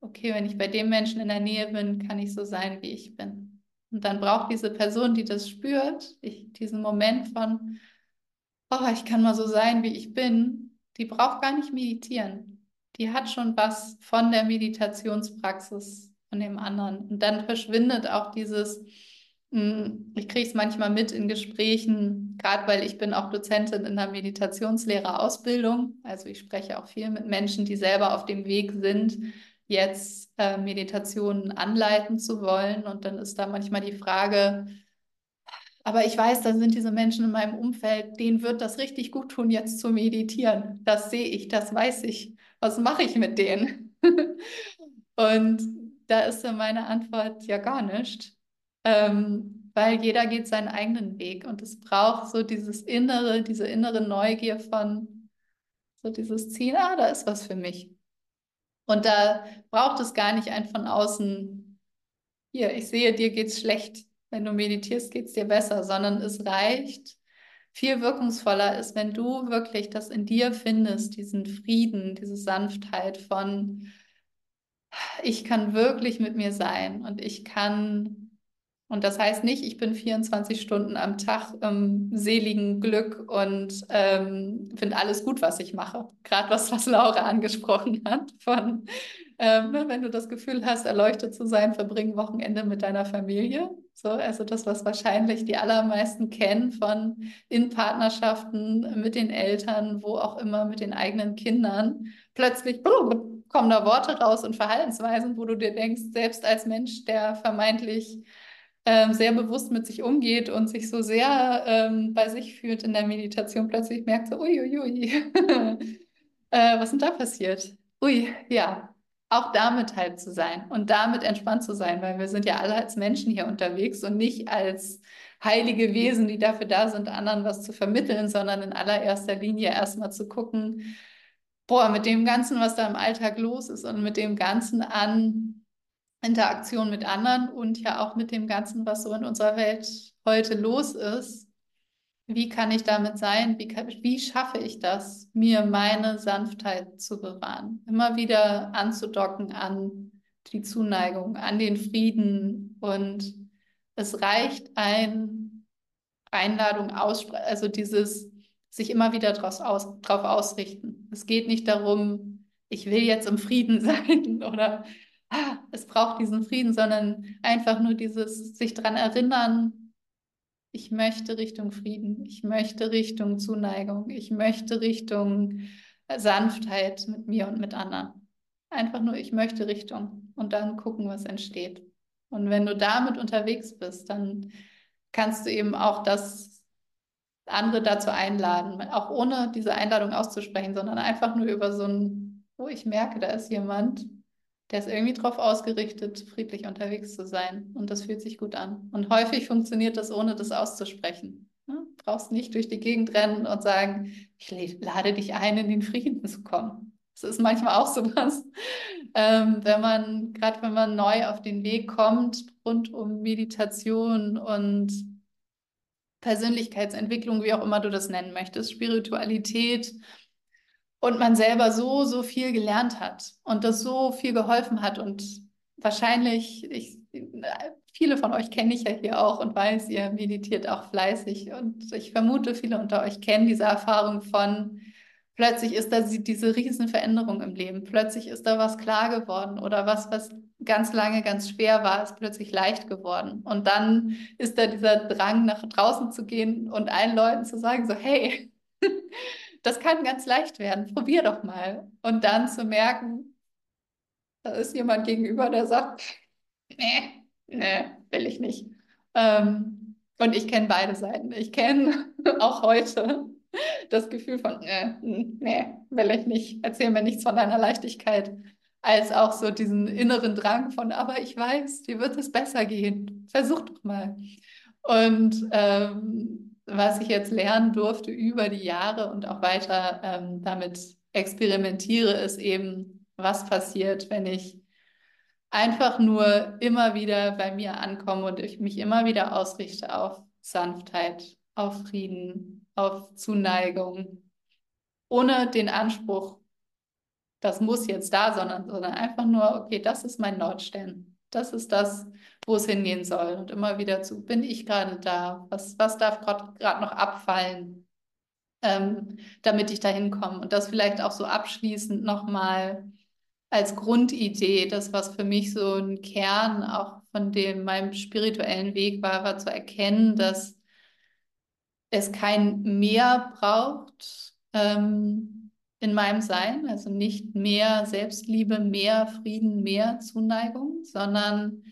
okay, wenn ich bei dem Menschen in der Nähe bin, kann ich so sein, wie ich bin. Und dann braucht diese Person, die das spürt, ich, diesen Moment von, oh, ich kann mal so sein, wie ich bin, die braucht gar nicht meditieren. Die hat schon was von der Meditationspraxis von dem anderen. Und dann verschwindet auch dieses, hm, ich kriege es manchmal mit in Gesprächen, gerade weil ich bin auch Dozentin in der Meditationslehrerausbildung. Also ich spreche auch viel mit Menschen, die selber auf dem Weg sind, jetzt äh, Meditationen anleiten zu wollen. Und dann ist da manchmal die Frage, aber ich weiß, da sind diese Menschen in meinem Umfeld, denen wird das richtig gut tun, jetzt zu meditieren. Das sehe ich, das weiß ich. Was mache ich mit denen? Und da ist dann meine Antwort ja gar nicht, ähm, weil jeder geht seinen eigenen Weg und es braucht so dieses innere, diese innere Neugier von so dieses Ziel, ah, da ist was für mich. Und da braucht es gar nicht ein von außen, hier, ich sehe, dir geht's schlecht. Wenn du meditierst, geht's dir besser, sondern es reicht, viel wirkungsvoller ist, wenn du wirklich das in dir findest, diesen Frieden, diese Sanftheit von, ich kann wirklich mit mir sein und ich kann und das heißt nicht, ich bin 24 Stunden am Tag im seligen Glück und ähm, finde alles gut, was ich mache. Gerade was, was Laura angesprochen hat, von ähm, ne, wenn du das Gefühl hast, erleuchtet zu sein, verbring Wochenende mit deiner Familie. So, also das, was wahrscheinlich die allermeisten kennen von in Partnerschaften mit den Eltern, wo auch immer, mit den eigenen Kindern. Plötzlich kommen da Worte raus und Verhaltensweisen, wo du dir denkst, selbst als Mensch, der vermeintlich ähm, sehr bewusst mit sich umgeht und sich so sehr ähm, bei sich fühlt in der Meditation, plötzlich merkt so, uiuiui, äh, was ist denn da passiert? Ui, ja, auch damit halt zu sein und damit entspannt zu sein, weil wir sind ja alle als Menschen hier unterwegs und nicht als heilige Wesen, die dafür da sind, anderen was zu vermitteln, sondern in allererster Linie erstmal zu gucken, boah, mit dem Ganzen, was da im Alltag los ist und mit dem Ganzen an Interaktion mit anderen und ja auch mit dem Ganzen, was so in unserer Welt heute los ist. Wie kann ich damit sein? Wie, kann, wie schaffe ich das, mir meine Sanftheit zu bewahren? Immer wieder anzudocken an die Zuneigung, an den Frieden. Und es reicht ein Einladung aussprechen, also dieses sich immer wieder draus aus, drauf ausrichten. Es geht nicht darum, ich will jetzt im Frieden sein oder es braucht diesen Frieden, sondern einfach nur dieses sich daran erinnern, ich möchte Richtung Frieden, ich möchte Richtung Zuneigung, ich möchte Richtung Sanftheit mit mir und mit anderen. Einfach nur, ich möchte Richtung und dann gucken, was entsteht. Und wenn du damit unterwegs bist, dann kannst du eben auch das andere dazu einladen, auch ohne diese Einladung auszusprechen, sondern einfach nur über so ein, wo ich merke, da ist jemand, der ist irgendwie darauf ausgerichtet, friedlich unterwegs zu sein. Und das fühlt sich gut an. Und häufig funktioniert das, ohne das auszusprechen. Ne? Brauchst nicht durch die Gegend rennen und sagen, ich lade dich ein, in den Frieden zu kommen. Das ist manchmal auch so was, ähm, wenn man, gerade wenn man neu auf den Weg kommt, rund um Meditation und Persönlichkeitsentwicklung, wie auch immer du das nennen möchtest, Spiritualität, und man selber so, so viel gelernt hat und das so viel geholfen hat und wahrscheinlich, ich, viele von euch kenne ich ja hier auch und weiß, ihr meditiert auch fleißig und ich vermute, viele unter euch kennen diese Erfahrung von, plötzlich ist da diese Riesenveränderung im Leben, plötzlich ist da was klar geworden oder was, was ganz lange ganz schwer war, ist plötzlich leicht geworden. Und dann ist da dieser Drang, nach draußen zu gehen und allen Leuten zu sagen, so, hey, das kann ganz leicht werden. Probier doch mal. Und dann zu merken, da ist jemand gegenüber, der sagt, nee, nee, will ich nicht. Ähm, und ich kenne beide Seiten. Ich kenne auch heute das Gefühl von, nee, nee, will ich nicht. Erzähl mir nichts von deiner Leichtigkeit. Als auch so diesen inneren Drang von, aber ich weiß, dir wird es besser gehen. Versuch doch mal. Und ähm, was ich jetzt lernen durfte über die Jahre und auch weiter ähm, damit experimentiere, ist eben, was passiert, wenn ich einfach nur immer wieder bei mir ankomme und ich mich immer wieder ausrichte auf Sanftheit, auf Frieden, auf Zuneigung, ohne den Anspruch, das muss jetzt da, sondern, sondern einfach nur, okay, das ist mein Nordstern. Das ist das, wo es hingehen soll. Und immer wieder zu, bin ich gerade da? Was, was darf gerade noch abfallen, ähm, damit ich da hinkomme? Und das vielleicht auch so abschließend nochmal als Grundidee, das, was für mich so ein Kern auch von dem meinem spirituellen Weg war, war zu erkennen, dass es kein Mehr braucht ähm, in meinem Sein, also nicht mehr Selbstliebe, mehr Frieden, mehr Zuneigung, sondern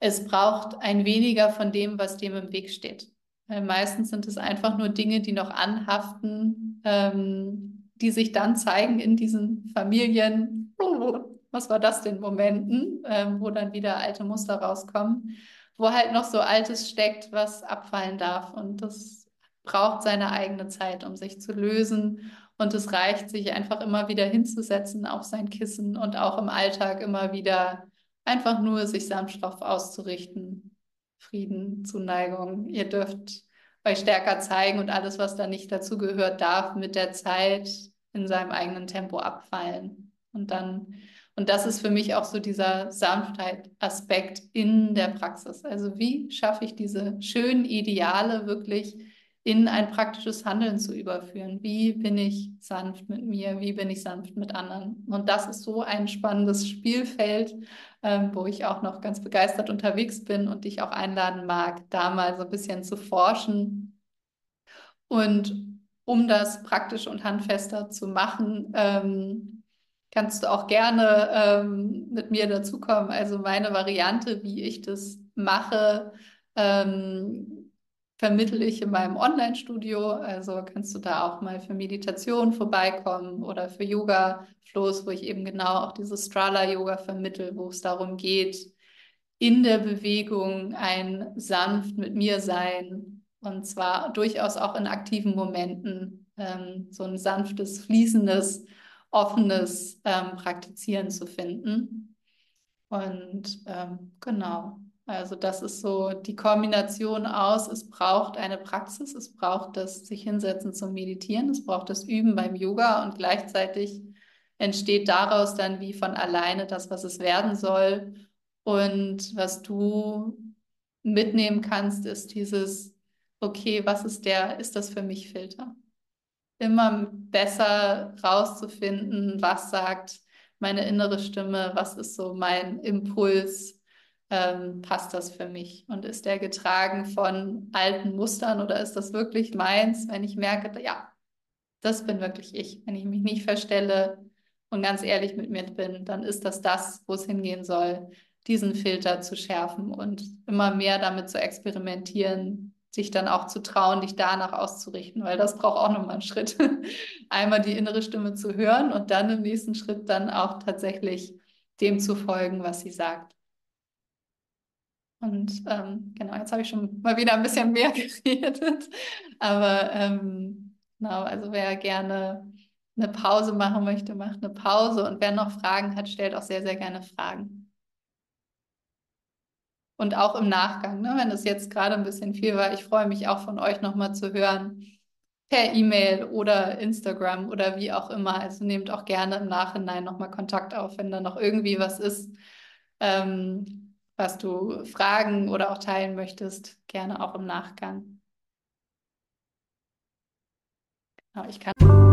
es braucht ein weniger von dem, was dem im Weg steht. Weil meistens sind es einfach nur Dinge, die noch anhaften, ähm, die sich dann zeigen in diesen Familien, was war das denn, Momenten, ähm, wo dann wieder alte Muster rauskommen, wo halt noch so Altes steckt, was abfallen darf. Und das braucht seine eigene Zeit, um sich zu lösen. Und es reicht, sich einfach immer wieder hinzusetzen auf sein Kissen und auch im Alltag immer wieder einfach nur sich sanft darauf auszurichten. Frieden, Zuneigung. Ihr dürft euch stärker zeigen und alles, was da nicht dazu gehört, darf mit der Zeit in seinem eigenen Tempo abfallen. Und dann, und das ist für mich auch so dieser Sanftheit-Aspekt in der Praxis. Also wie schaffe ich diese schönen Ideale wirklich in ein praktisches Handeln zu überführen. Wie bin ich sanft mit mir? Wie bin ich sanft mit anderen? Und das ist so ein spannendes Spielfeld, ähm, wo ich auch noch ganz begeistert unterwegs bin und dich auch einladen mag, da mal so ein bisschen zu forschen. Und um das praktisch und handfester zu machen, ähm, kannst du auch gerne ähm, mit mir dazukommen. Also meine Variante, wie ich das mache, ähm, vermittle ich in meinem Online-Studio. Also kannst du da auch mal für Meditation vorbeikommen oder für Yoga-Flows, wo ich eben genau auch dieses Strala-Yoga vermittle, wo es darum geht, in der Bewegung ein sanft mit mir sein und zwar durchaus auch in aktiven Momenten ähm, so ein sanftes, fließendes, offenes ähm, Praktizieren zu finden. Und ähm, genau, also das ist so die Kombination aus, es braucht eine Praxis, es braucht das sich hinsetzen zum Meditieren, es braucht das Üben beim Yoga und gleichzeitig entsteht daraus dann wie von alleine das, was es werden soll. Und was du mitnehmen kannst, ist dieses, okay, was ist der, ist das für mich Filter? Immer besser rauszufinden, was sagt meine innere Stimme, was ist so mein Impuls, ähm, passt das für mich? Und ist der getragen von alten Mustern oder ist das wirklich meins, wenn ich merke, ja, das bin wirklich ich. Wenn ich mich nicht verstelle und ganz ehrlich mit mir bin, dann ist das das, wo es hingehen soll, diesen Filter zu schärfen und immer mehr damit zu experimentieren, sich dann auch zu trauen, dich danach auszurichten, weil das braucht auch nochmal einen Schritt. Einmal die innere Stimme zu hören und dann im nächsten Schritt dann auch tatsächlich dem zu folgen, was sie sagt. Und ähm, genau, jetzt habe ich schon mal wieder ein bisschen mehr geredet. Aber ähm, genau, also wer gerne eine Pause machen möchte, macht eine Pause. Und wer noch Fragen hat, stellt auch sehr, sehr gerne Fragen. Und auch im Nachgang, ne, wenn es jetzt gerade ein bisschen viel war, ich freue mich auch von euch nochmal zu hören, per E-Mail oder Instagram oder wie auch immer. Also nehmt auch gerne im Nachhinein nochmal Kontakt auf, wenn da noch irgendwie was ist. Ähm, was du fragen oder auch teilen möchtest, gerne auch im Nachgang. Genau, ich kann.